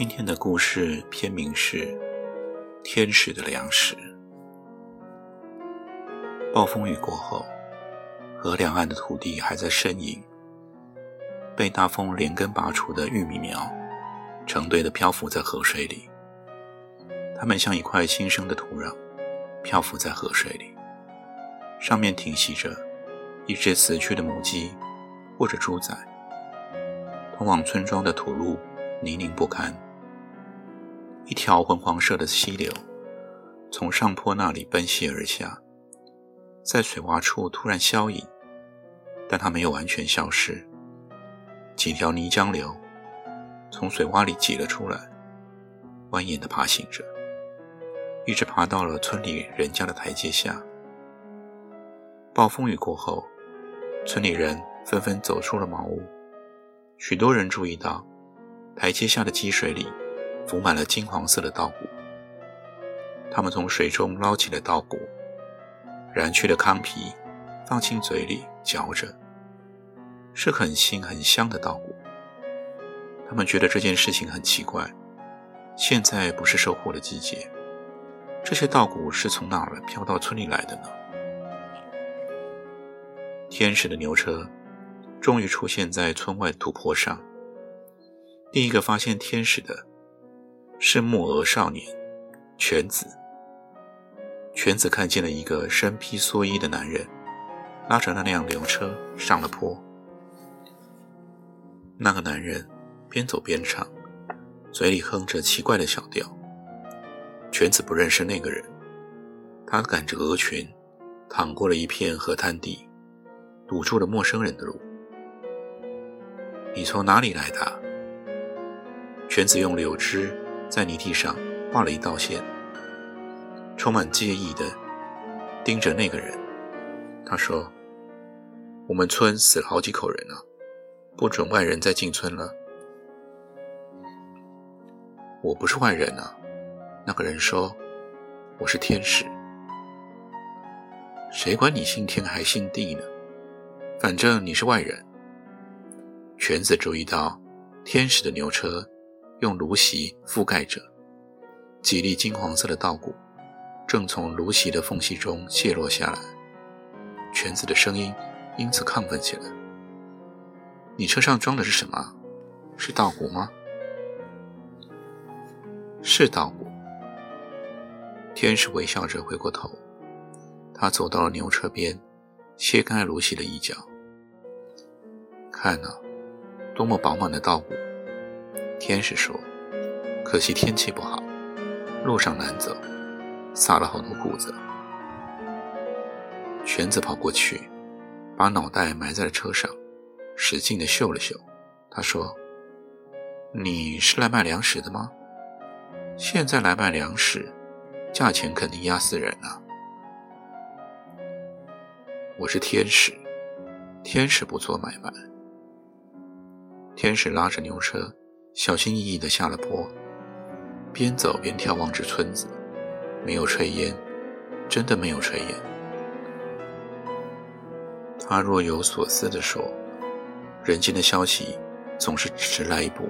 今天的故事片名是《天使的粮食》。暴风雨过后，河两岸的土地还在呻吟。被大风连根拔除的玉米苗，成堆的漂浮在河水里。它们像一块新生的土壤，漂浮在河水里。上面停息着一只死去的母鸡，或者猪仔。通往村庄的土路泥泞不堪。一条昏黄色的溪流从上坡那里奔泻而下，在水洼处突然消隐，但它没有完全消失。几条泥浆流从水洼里挤了出来，蜿蜒地爬行着，一直爬到了村里人家的台阶下。暴风雨过后，村里人纷纷走出了茅屋，许多人注意到台阶下的积水里。浮满了金黄色的稻谷，他们从水中捞起了稻谷，燃去了糠皮，放进嘴里嚼着，是很新很香的稻谷。他们觉得这件事情很奇怪，现在不是收获的季节，这些稻谷是从哪儿飘到村里来的呢？天使的牛车终于出现在村外土坡上，第一个发现天使的。是木鹅少年，犬子。犬子看见了一个身披蓑衣的男人，拉着那辆牛车上了坡。那个男人边走边唱，嘴里哼着奇怪的小调。犬子不认识那个人，他赶着鹅群，淌过了一片河滩地，堵住了陌生人的路。你从哪里来的？犬子用柳枝。在泥地上画了一道线，充满介意的盯着那个人。他说：“我们村死了好几口人了，不准外人再进村了。”我不是外人啊，那个人说：“我是天使。”谁管你姓天还姓地呢？反正你是外人。犬子注意到天使的牛车。用芦席覆盖着几粒金黄色的稻谷，正从芦席的缝隙中泻落下来。犬子的声音因此亢奋起来：“你车上装的是什么？是稻谷吗？”“是稻谷。”天使微笑着回过头，他走到了牛车边，切开芦席的一角，看啊，多么饱满的稻谷！天使说：“可惜天气不好，路上难走，撒了好多谷子。”犬子跑过去，把脑袋埋在了车上，使劲地嗅了嗅。他说：“你是来卖粮食的吗？现在来卖粮食，价钱肯定压死人啊！”我是天使，天使不做买卖。天使拉着牛车。小心翼翼地下了坡，边走边眺望着村子，没有炊烟，真的没有炊烟。他若有所思地说：“人间的消息总是迟来一步，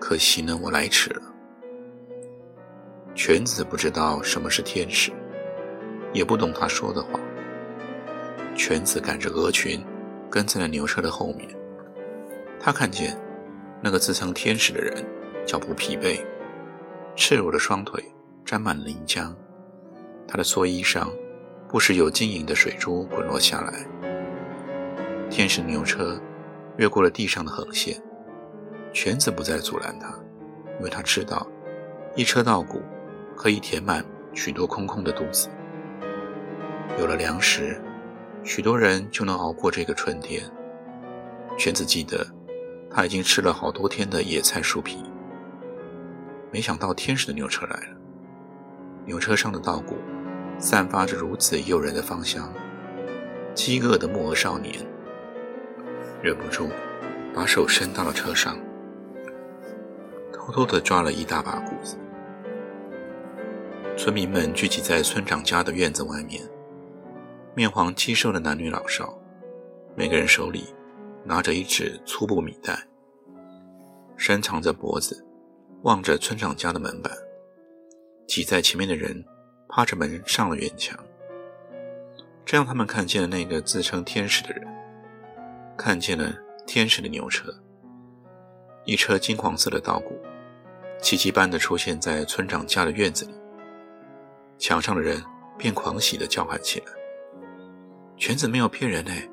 可惜呢，我来迟了。”犬子不知道什么是天使，也不懂他说的话。犬子赶着鹅群，跟在了牛车的后面。他看见。那个自称天使的人脚步疲惫，赤裸的双腿沾满了泥浆，他的蓑衣上不时有晶莹的水珠滚落下来。天使牛车越过了地上的横线，犬子不再阻拦他，因为他知道一车稻谷可以填满许多空空的肚子。有了粮食，许多人就能熬过这个春天。犬子记得，他已经吃了好多天的野菜树皮。没想到天使的牛车来了，牛车上的稻谷散发着如此诱人的芳香。饥饿的木偶少年忍不住把手伸到了车上，偷偷地抓了一大把谷子。村民们聚集在村长家的院子外面，面黄肌瘦的男女老少，每个人手里拿着一纸粗布米袋，伸长着脖子望着村长家的门板。挤在前面的人趴着门上了院墙。这让他们看见了那个自称天使的人，看见了天使的牛车，一车金黄色的稻谷，奇迹般的出现在村长家的院子里。墙上的人便狂喜的叫喊起来：“犬子没有骗人哎，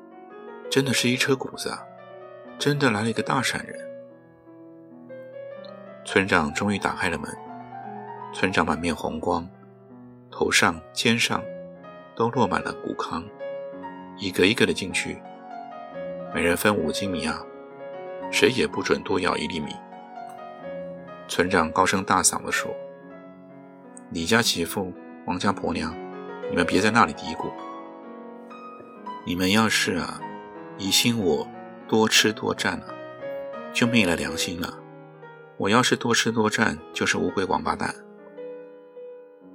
真的是一车谷子啊，真的来了一个大善人。”村长终于打开了门，村长满面红光，头上、肩上。都落满了谷糠，一个一个的进去，每人分五斤米啊，谁也不准多要一粒米。村长高声大嗓地说：“李家媳妇、王家婆娘，你们别在那里嘀咕。你们要是啊，疑心我多吃多占了，就昧了良心了。我要是多吃多占，就是乌龟王八蛋。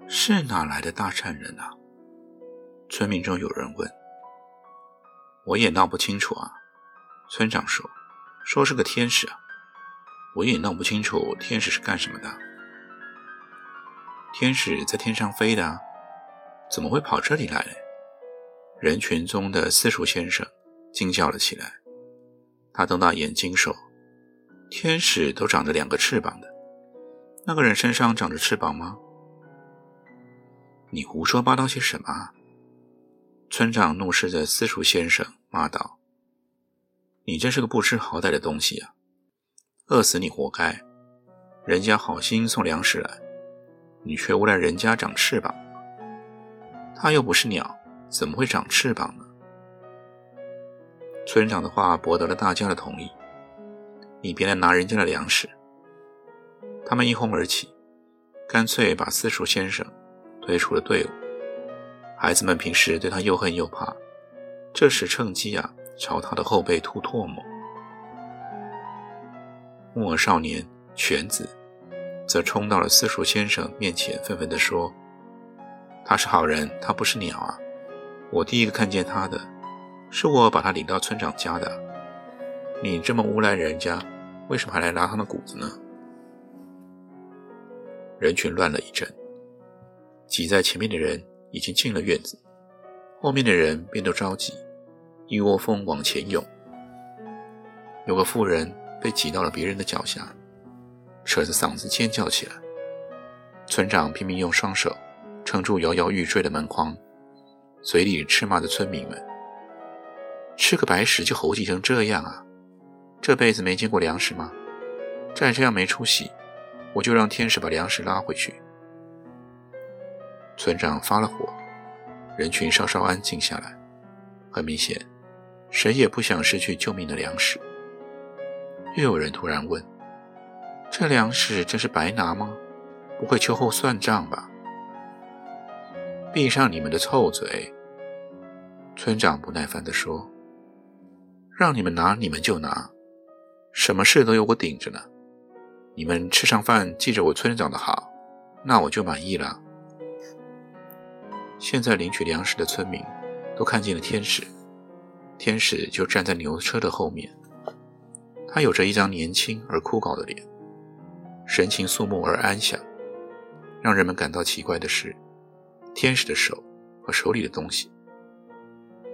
是哪来的大善人啊？”村民中有人问：“我也闹不清楚啊。”村长说：“说是个天使啊，我也闹不清楚天使是干什么的。天使在天上飞的，怎么会跑这里来？”人群中的私塾先生惊叫了起来。他瞪大眼睛说：“天使都长着两个翅膀的，那个人身上长着翅膀吗？”你胡说八道些什么？村长怒视着私塾先生，骂道：“你真是个不知好歹的东西啊！饿死你活该！人家好心送粮食来，你却诬赖人家长翅膀。他又不是鸟，怎么会长翅膀呢？”村长的话博得了大家的同意。你别来拿人家的粮食！他们一哄而起，干脆把私塾先生推出了队伍。孩子们平时对他又恨又怕，这时趁机啊，朝他的后背吐唾沫。木偶少年犬子则冲到了私塾先生面前，愤愤地说：“他是好人，他不是鸟啊！我第一个看见他的，是我把他领到村长家的。你这么诬赖人家，为什么还来拿他的谷子呢？”人群乱了一阵，挤在前面的人。已经进了院子，后面的人便都着急，一窝蜂往前涌。有个妇人被挤到了别人的脚下，扯着嗓子尖叫起来。村长拼命用双手撑住摇摇欲坠的门框，嘴里斥骂着村民们：“吃个白食就猴急成这样啊？这辈子没见过粮食吗？再这样没出息，我就让天使把粮食拉回去。”村长发了火，人群稍稍安静下来。很明显，谁也不想失去救命的粮食。又有人突然问：“这粮食真是白拿吗？不会秋后算账吧？”闭上你们的臭嘴！村长不耐烦地说：“让你们拿，你们就拿，什么事都有我顶着呢。你们吃上饭，记着我村长的好，那我就满意了。”现在领取粮食的村民都看见了天使，天使就站在牛车的后面。他有着一张年轻而枯槁的脸，神情肃穆而安详。让人们感到奇怪的是，天使的手和手里的东西。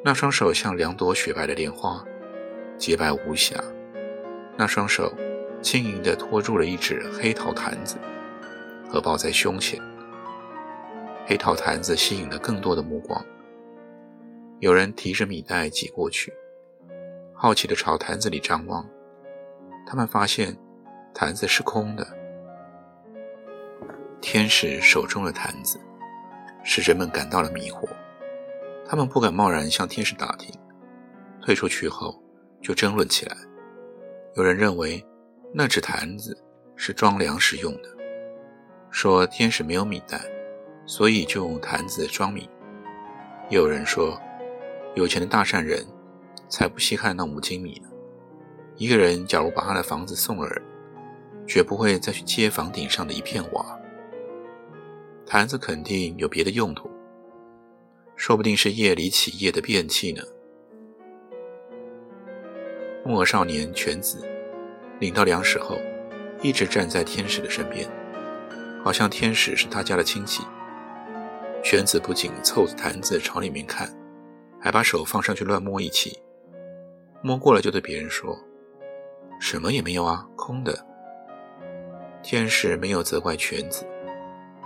那双手像两朵雪白的莲花，洁白无瑕。那双手轻盈地托住了一只黑陶坛子，合抱在胸前。黑陶坛子吸引了更多的目光。有人提着米袋挤过去，好奇地朝坛子里张望。他们发现坛子是空的。天使手中的坛子，使人们感到了迷惑。他们不敢贸然向天使打听，退出去后就争论起来。有人认为那只坛子是装粮食用的，说天使没有米袋，所以就用坛子装米。也有人说，有钱的大善人才不稀罕那五斤米呢。一个人假如把他的房子送了人，绝不会再去接房顶上的一片瓦。坛子肯定有别的用途，说不定是夜里起夜的便器呢。木偶少年犬子领到粮食后，一直站在天使的身边，好像天使是他家的亲戚。犬子不仅凑着坛子朝里面看，还把手放上去乱摸一气，摸过了就对别人说：“什么也没有啊，空的。”天使没有责怪犬子，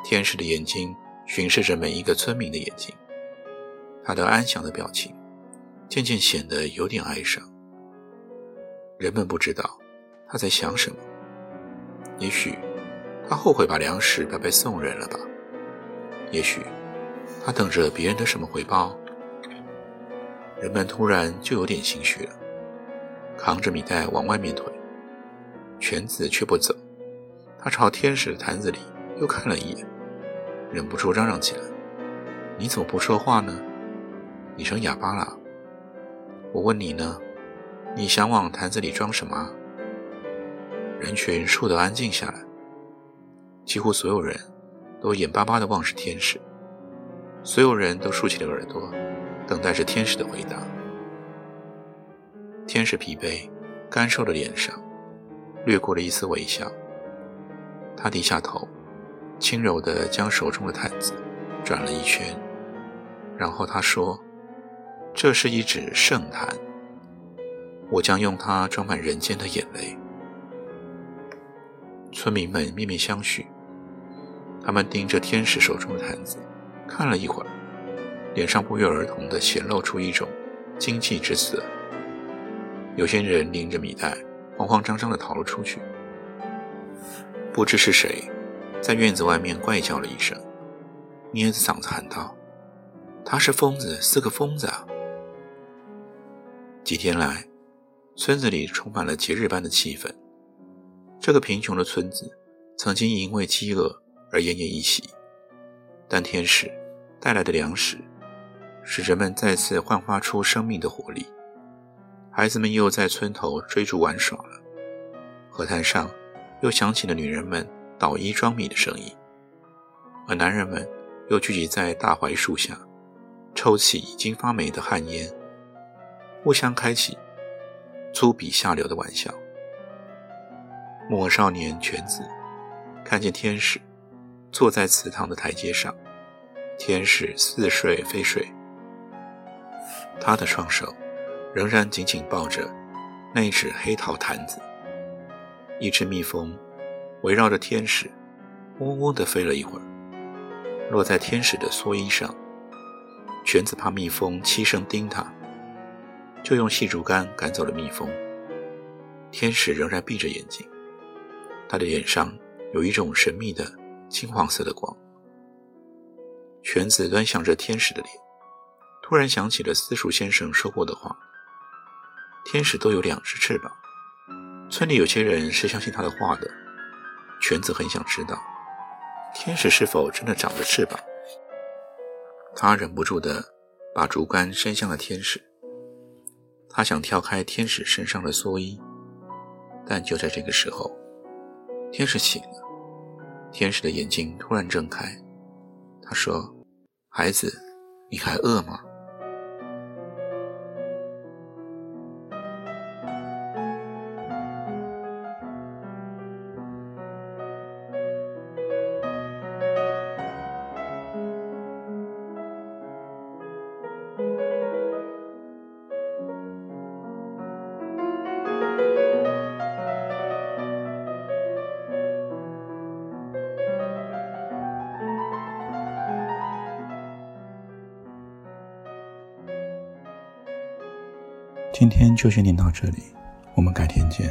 天使的眼睛巡视着每一个村民的眼睛，他的安详的表情渐渐显得有点哀伤。人们不知道他在想什么，也许他后悔把粮食白白送人了吧，也许他等着别人的什么回报。人们突然就有点心虚了，扛着米袋往外面推，犬子却不走。他朝天使的坛子里又看了一眼，忍不住嚷嚷起来：“你怎么不说话呢？你成哑巴了？我问你呢，你想往坛子里装什么？”人群倏地安静下来，几乎所有人都眼巴巴地望着天使，所有人都竖起了耳朵，等待着天使的回答。天使疲惫、干瘦的脸上掠过了一丝微笑。他低下头，轻柔地将手中的毯子转了一圈，然后他说：“这是一纸圣坛，我将用它装满人间的眼泪。”村民们面面相觑，他们盯着天使手中的毯子看了一会儿，脸上不约而同地显露出一种惊悸之色。有些人拎着米袋，慌慌张张地逃了出去。不知是谁，在院子外面怪叫了一声，捏着嗓子喊道：“他是疯子，是个疯子啊！”几天来，村子里充满了节日般的气氛。这个贫穷的村子曾经因为饥饿而奄奄一息，但天使带来的粮食，使人们再次焕发出生命的活力。孩子们又在村头追逐玩耍了，河滩上。又响起了女人们捣衣装米的声音，而男人们又聚集在大槐树下，抽起已经发霉的旱烟，互相开启粗鄙下流的玩笑。木偶少年犬子看见天使坐在祠堂的台阶上，天使似睡非睡，他的双手仍然紧紧抱着那只黑陶坛子。一只蜜蜂围绕着天使，嗡嗡地飞了一会儿，落在天使的蓑衣上。犬子怕蜜蜂凄声叮他，就用细竹竿赶走了蜜蜂。天使仍然闭着眼睛，他的脸上有一种神秘的金黄色的光。犬子端详着天使的脸，突然想起了私塾先生说过的话：天使都有两只翅膀。村里有些人是相信他的话的。犬子很想知道，天使是否真的长着翅膀。他忍不住地把竹竿伸向了天使。他想跳开天使身上的蓑衣，但就在这个时候，天使醒了。天使的眼睛突然睁开，他说：“孩子，你还饿吗？”今天就先念到这里，我们改天见。